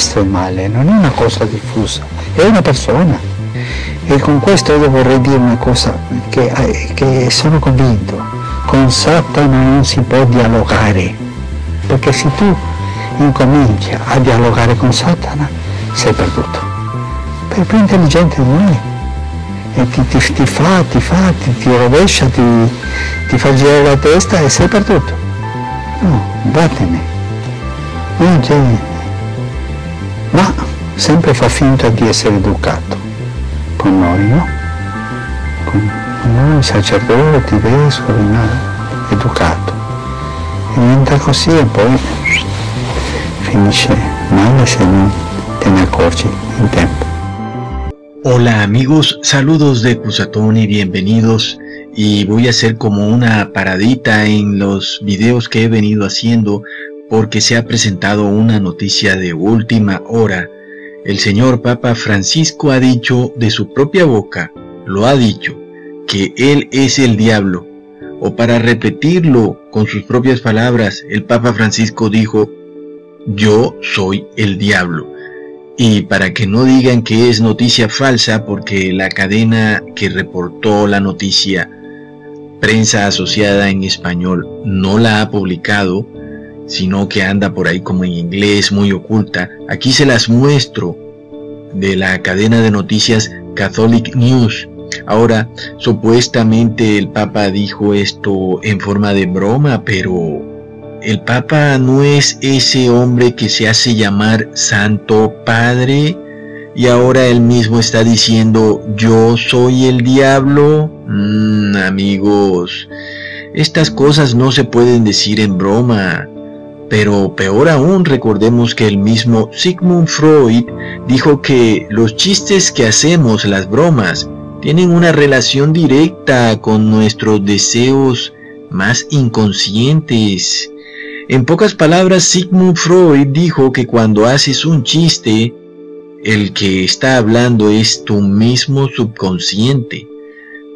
questo è male, non è una cosa diffusa, è una persona. E con questo io vorrei dire una cosa che, eh, che sono convinto, con Satana non si può dialogare, perché se tu incominci a dialogare con Satana sei perduto. Per più intelligente di noi. E ti, ti, ti fa, ti fa, ti, ti rovescia, ti, ti fa girare la testa e sei perduto. No, vattene. Non c'è. Ma sempre fa finta di essere educato. Con noi, no? Con, noi sacerdoti, vescovi, no? educato. E diventa così e poi finisce male se non te ne accorgi in tempo. Hola amigos, saludos de Cusatón y bienvenidos y voy a hacer como una paradita en los videos que he venido haciendo porque se ha presentado una noticia de última hora. El señor Papa Francisco ha dicho de su propia boca, lo ha dicho, que él es el diablo. O para repetirlo con sus propias palabras, el Papa Francisco dijo, yo soy el diablo. Y para que no digan que es noticia falsa, porque la cadena que reportó la noticia, prensa asociada en español, no la ha publicado, sino que anda por ahí como en inglés, muy oculta, aquí se las muestro de la cadena de noticias Catholic News. Ahora, supuestamente el Papa dijo esto en forma de broma, pero el Papa no es ese hombre que se hace llamar Santo Padre y ahora él mismo está diciendo yo soy el diablo. Mm, amigos, estas cosas no se pueden decir en broma. Pero peor aún, recordemos que el mismo Sigmund Freud dijo que los chistes que hacemos, las bromas, tienen una relación directa con nuestros deseos más inconscientes. En pocas palabras, Sigmund Freud dijo que cuando haces un chiste, el que está hablando es tu mismo subconsciente.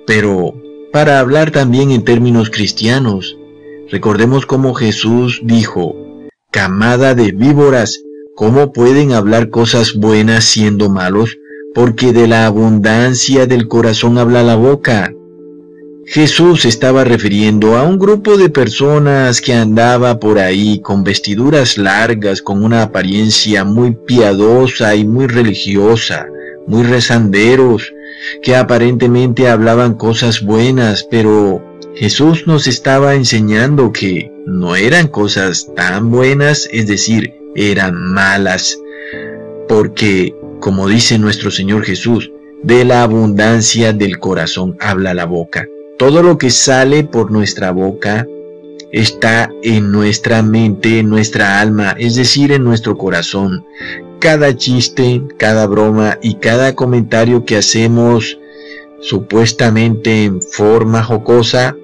Pero, para hablar también en términos cristianos, recordemos cómo Jesús dijo, camada de víboras, ¿cómo pueden hablar cosas buenas siendo malos? Porque de la abundancia del corazón habla la boca. Jesús estaba refiriendo a un grupo de personas que andaba por ahí con vestiduras largas, con una apariencia muy piadosa y muy religiosa, muy rezanderos, que aparentemente hablaban cosas buenas, pero Jesús nos estaba enseñando que no eran cosas tan buenas, es decir, eran malas, porque, como dice nuestro Señor Jesús, de la abundancia del corazón habla la boca. Todo lo que sale por nuestra boca está en nuestra mente, en nuestra alma, es decir, en nuestro corazón. Cada chiste, cada broma y cada comentario que hacemos supuestamente en forma jocosa,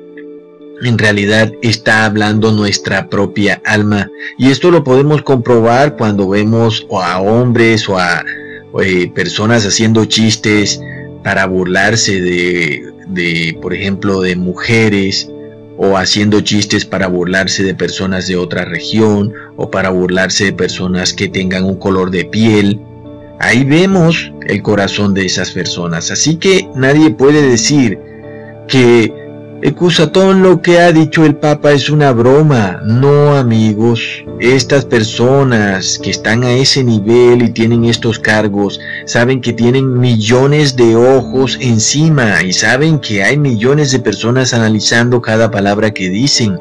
en realidad está hablando nuestra propia alma. Y esto lo podemos comprobar cuando vemos a hombres o a eh, personas haciendo chistes para burlarse de, de, por ejemplo, de mujeres o haciendo chistes para burlarse de personas de otra región o para burlarse de personas que tengan un color de piel. Ahí vemos el corazón de esas personas. Así que nadie puede decir que Ecusatón lo que ha dicho el Papa es una broma. No, amigos. Estas personas que están a ese nivel y tienen estos cargos saben que tienen millones de ojos encima y saben que hay millones de personas analizando cada palabra que dicen.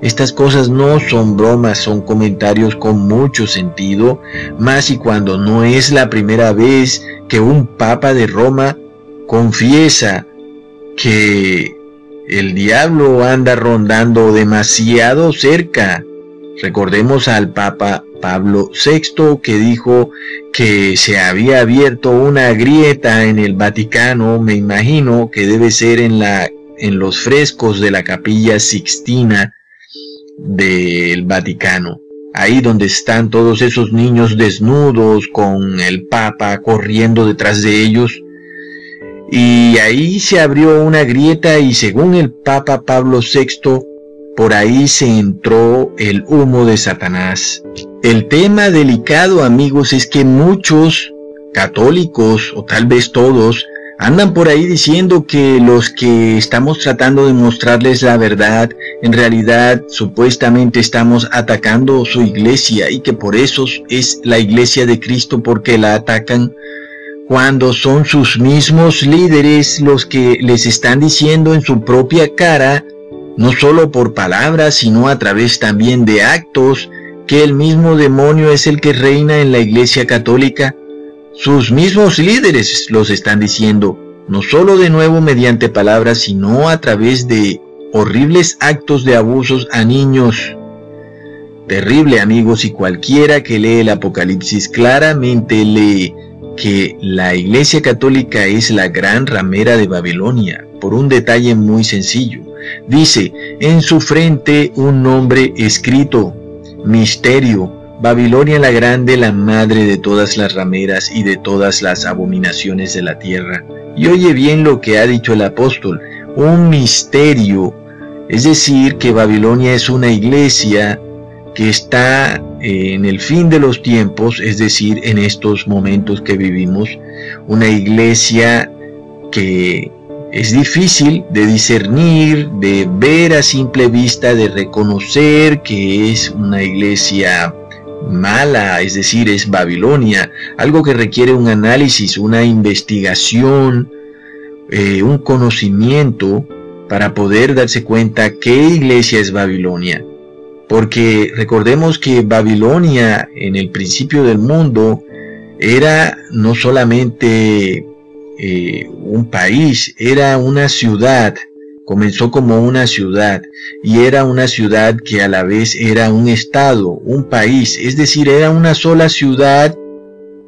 Estas cosas no son bromas, son comentarios con mucho sentido, más y cuando no es la primera vez que un papa de Roma confiesa que el diablo anda rondando demasiado cerca. Recordemos al Papa Pablo VI que dijo que se había abierto una grieta en el Vaticano, me imagino que debe ser en, la, en los frescos de la capilla Sixtina del Vaticano. Ahí donde están todos esos niños desnudos con el Papa corriendo detrás de ellos y ahí se abrió una grieta y según el Papa Pablo VI, por ahí se entró el humo de Satanás. El tema delicado, amigos, es que muchos católicos, o tal vez todos, andan por ahí diciendo que los que estamos tratando de mostrarles la verdad, en realidad supuestamente estamos atacando su iglesia y que por eso es la iglesia de Cristo porque la atacan cuando son sus mismos líderes los que les están diciendo en su propia cara, no solo por palabras, sino a través también de actos, que el mismo demonio es el que reina en la Iglesia Católica. Sus mismos líderes los están diciendo, no solo de nuevo mediante palabras, sino a través de horribles actos de abusos a niños. Terrible amigos, y cualquiera que lee el Apocalipsis claramente lee que la Iglesia Católica es la gran ramera de Babilonia, por un detalle muy sencillo. Dice, en su frente un nombre escrito, misterio, Babilonia la grande, la madre de todas las rameras y de todas las abominaciones de la tierra. Y oye bien lo que ha dicho el apóstol, un misterio, es decir, que Babilonia es una iglesia que está eh, en el fin de los tiempos, es decir, en estos momentos que vivimos, una iglesia que es difícil de discernir, de ver a simple vista, de reconocer que es una iglesia mala, es decir, es Babilonia, algo que requiere un análisis, una investigación, eh, un conocimiento para poder darse cuenta qué iglesia es Babilonia. Porque recordemos que Babilonia en el principio del mundo era no solamente eh, un país, era una ciudad, comenzó como una ciudad y era una ciudad que a la vez era un estado, un país, es decir, era una sola ciudad,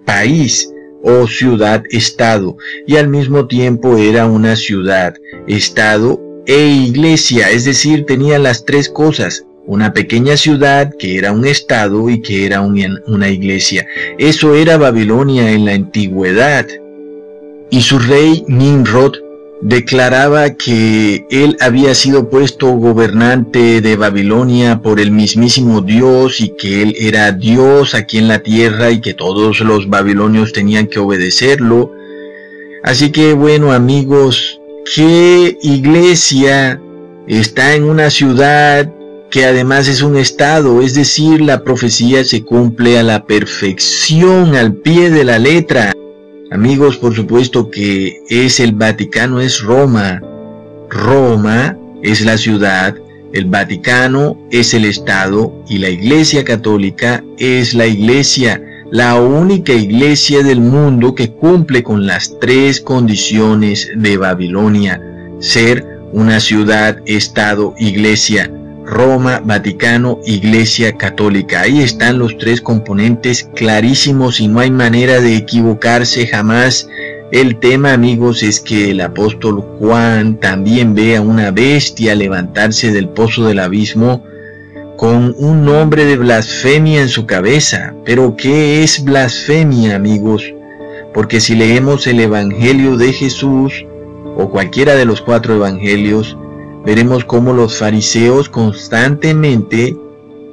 país o ciudad-estado. Y al mismo tiempo era una ciudad, estado e iglesia, es decir, tenía las tres cosas, una pequeña ciudad que era un estado y que era una iglesia. Eso era Babilonia en la antigüedad y su rey Nimrod declaraba que él había sido puesto gobernante de Babilonia por el mismísimo Dios y que él era Dios aquí en la tierra y que todos los babilonios tenían que obedecerlo. Así que bueno amigos, ¿qué iglesia está en una ciudad que además es un estado? Es decir, la profecía se cumple a la perfección, al pie de la letra. Amigos, por supuesto que es el Vaticano, es Roma. Roma es la ciudad, el Vaticano es el Estado y la Iglesia Católica es la Iglesia, la única iglesia del mundo que cumple con las tres condiciones de Babilonia, ser una ciudad, Estado, Iglesia. Roma, Vaticano, Iglesia Católica. Ahí están los tres componentes clarísimos y no hay manera de equivocarse jamás. El tema, amigos, es que el apóstol Juan también ve a una bestia levantarse del pozo del abismo con un nombre de blasfemia en su cabeza. Pero ¿qué es blasfemia, amigos? Porque si leemos el Evangelio de Jesús o cualquiera de los cuatro evangelios, veremos cómo los fariseos constantemente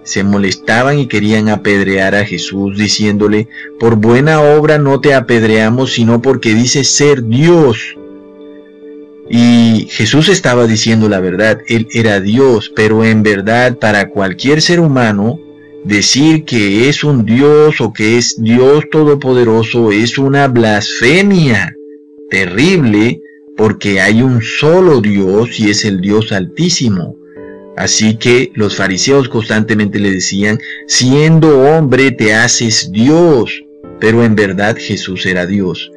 se molestaban y querían apedrear a Jesús diciéndole, por buena obra no te apedreamos, sino porque dices ser Dios. Y Jesús estaba diciendo la verdad, Él era Dios, pero en verdad para cualquier ser humano, decir que es un Dios o que es Dios Todopoderoso es una blasfemia terrible porque hay un solo Dios y es el Dios altísimo. Así que los fariseos constantemente le decían, siendo hombre te haces Dios, pero en verdad Jesús era Dios.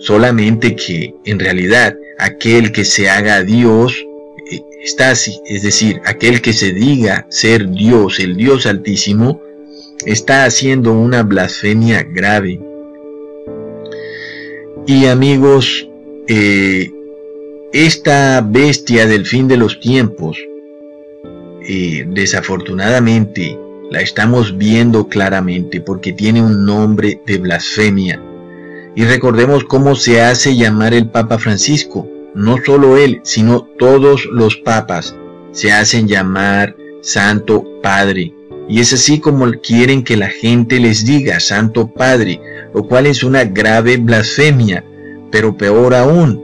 Solamente que en realidad aquel que se haga Dios eh, está así, es decir, aquel que se diga ser Dios, el Dios altísimo, está haciendo una blasfemia grave. Y amigos, eh, esta bestia del fin de los tiempos, eh, desafortunadamente, la estamos viendo claramente porque tiene un nombre de blasfemia. Y recordemos cómo se hace llamar el Papa Francisco. No solo él, sino todos los papas se hacen llamar Santo Padre. Y es así como quieren que la gente les diga Santo Padre, lo cual es una grave blasfemia. Pero peor aún,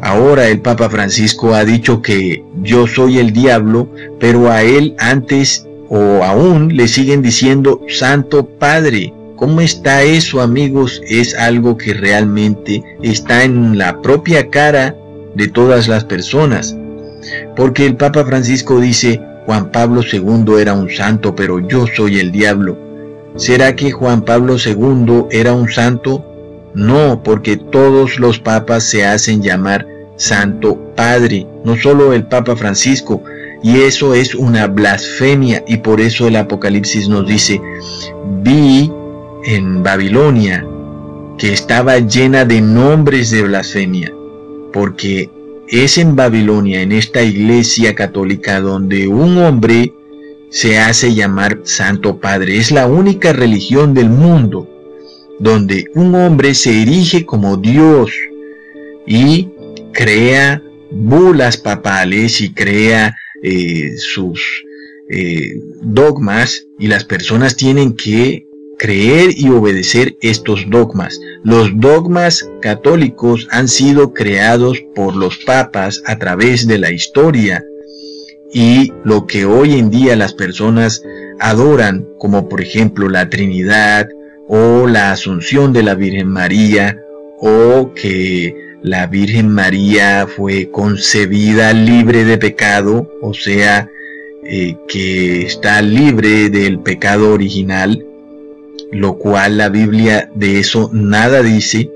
ahora el Papa Francisco ha dicho que yo soy el diablo, pero a él antes o aún le siguen diciendo Santo Padre. ¿Cómo está eso amigos? Es algo que realmente está en la propia cara de todas las personas. Porque el Papa Francisco dice, Juan Pablo II era un santo, pero yo soy el diablo. ¿Será que Juan Pablo II era un santo? No, porque todos los papas se hacen llamar Santo Padre, no solo el Papa Francisco, y eso es una blasfemia y por eso el Apocalipsis nos dice, vi en Babilonia que estaba llena de nombres de blasfemia, porque es en Babilonia, en esta iglesia católica, donde un hombre se hace llamar Santo Padre. Es la única religión del mundo donde un hombre se erige como Dios y crea bulas papales y crea eh, sus eh, dogmas y las personas tienen que creer y obedecer estos dogmas. Los dogmas católicos han sido creados por los papas a través de la historia y lo que hoy en día las personas adoran, como por ejemplo la Trinidad o la Asunción de la Virgen María o que la Virgen María fue concebida libre de pecado, o sea, eh, que está libre del pecado original, lo cual la Biblia de eso nada dice.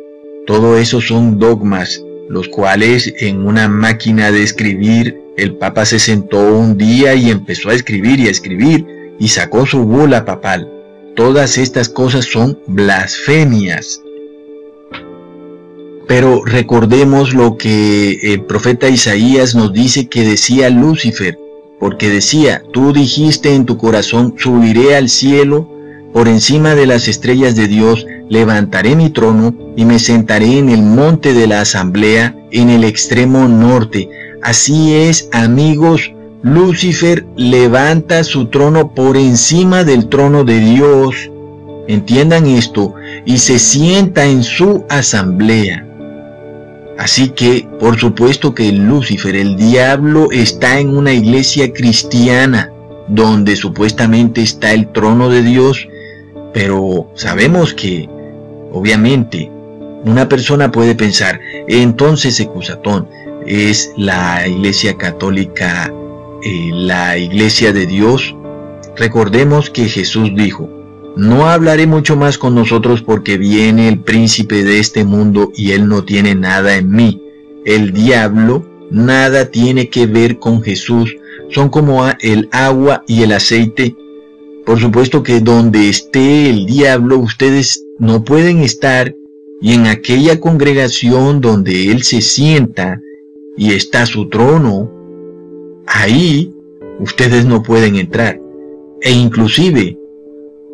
Todo eso son dogmas, los cuales en una máquina de escribir el Papa se sentó un día y empezó a escribir y a escribir y sacó su bula papal. Todas estas cosas son blasfemias. Pero recordemos lo que el profeta Isaías nos dice que decía Lucifer, porque decía, tú dijiste en tu corazón, subiré al cielo, por encima de las estrellas de Dios, levantaré mi trono y me sentaré en el monte de la asamblea, en el extremo norte. Así es, amigos, Lucifer levanta su trono por encima del trono de Dios. Entiendan esto, y se sienta en su asamblea. Así que, por supuesto que Lucifer, el diablo, está en una iglesia cristiana, donde supuestamente está el trono de Dios, pero sabemos que, obviamente, una persona puede pensar, entonces Ecusatón es la iglesia católica, eh, la iglesia de Dios. Recordemos que Jesús dijo, no hablaré mucho más con nosotros porque viene el príncipe de este mundo y él no tiene nada en mí. El diablo nada tiene que ver con Jesús. Son como el agua y el aceite. Por supuesto que donde esté el diablo ustedes no pueden estar y en aquella congregación donde él se sienta y está su trono, ahí ustedes no pueden entrar. E inclusive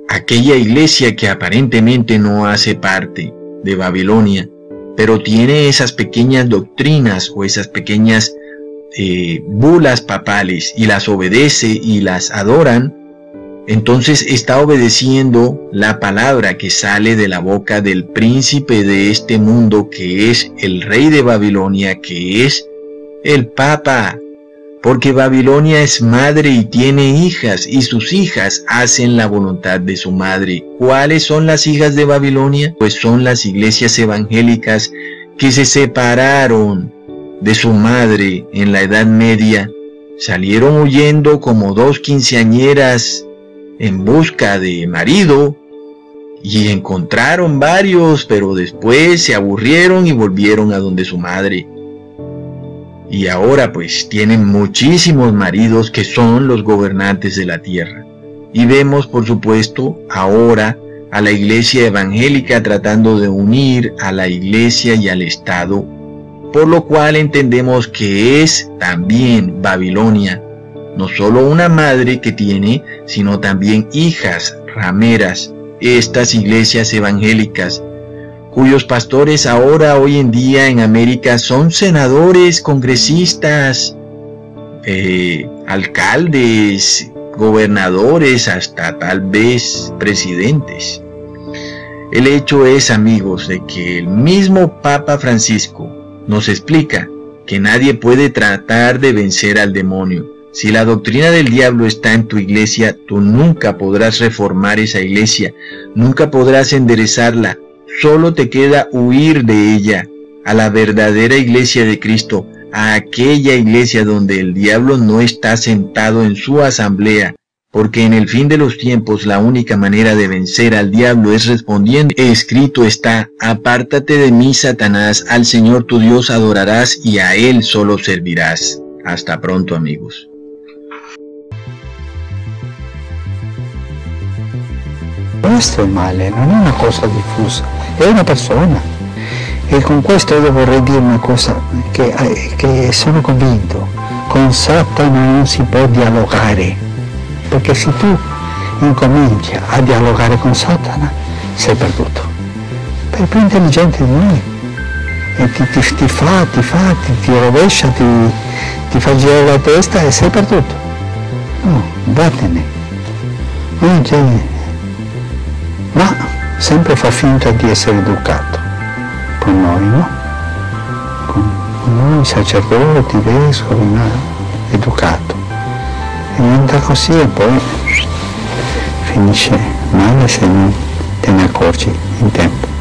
aquella iglesia que aparentemente no hace parte de Babilonia, pero tiene esas pequeñas doctrinas o esas pequeñas eh, bulas papales y las obedece y las adoran, entonces está obedeciendo la palabra que sale de la boca del príncipe de este mundo que es el rey de Babilonia, que es el Papa, porque Babilonia es madre y tiene hijas, y sus hijas hacen la voluntad de su madre. ¿Cuáles son las hijas de Babilonia? Pues son las iglesias evangélicas que se separaron de su madre en la Edad Media, salieron huyendo como dos quinceañeras en busca de marido, y encontraron varios, pero después se aburrieron y volvieron a donde su madre y ahora pues tienen muchísimos maridos que son los gobernantes de la tierra. Y vemos por supuesto ahora a la iglesia evangélica tratando de unir a la iglesia y al Estado, por lo cual entendemos que es también Babilonia, no solo una madre que tiene, sino también hijas rameras, estas iglesias evangélicas cuyos pastores ahora hoy en día en América son senadores, congresistas, eh, alcaldes, gobernadores, hasta tal vez presidentes. El hecho es, amigos, de que el mismo Papa Francisco nos explica que nadie puede tratar de vencer al demonio. Si la doctrina del diablo está en tu iglesia, tú nunca podrás reformar esa iglesia, nunca podrás enderezarla, solo te queda huir de ella a la verdadera iglesia de Cristo, a aquella iglesia donde el diablo no está sentado en su asamblea, porque en el fin de los tiempos la única manera de vencer al diablo es respondiendo. Escrito está, apártate de mí, Satanás, al Señor tu Dios adorarás y a Él solo servirás. Hasta pronto amigos. Questo è male, non è una cosa diffusa, è una persona. E con questo io vorrei dire una cosa che, eh, che sono convinto, con Satana non si può dialogare, perché se tu incominci a dialogare con Satana sei perduto. Per più intelligente di noi e ti, ti, ti fa, ti fa, ti, ti rovescia, ti, ti fa girare la testa e sei perduto. No, vattene. Non c'è sempre fa finta di essere educato con noi, no? Con noi sacerdoti, vescovi, no? educato. E diventa così e poi finisce male se non te ne accorgi in tempo.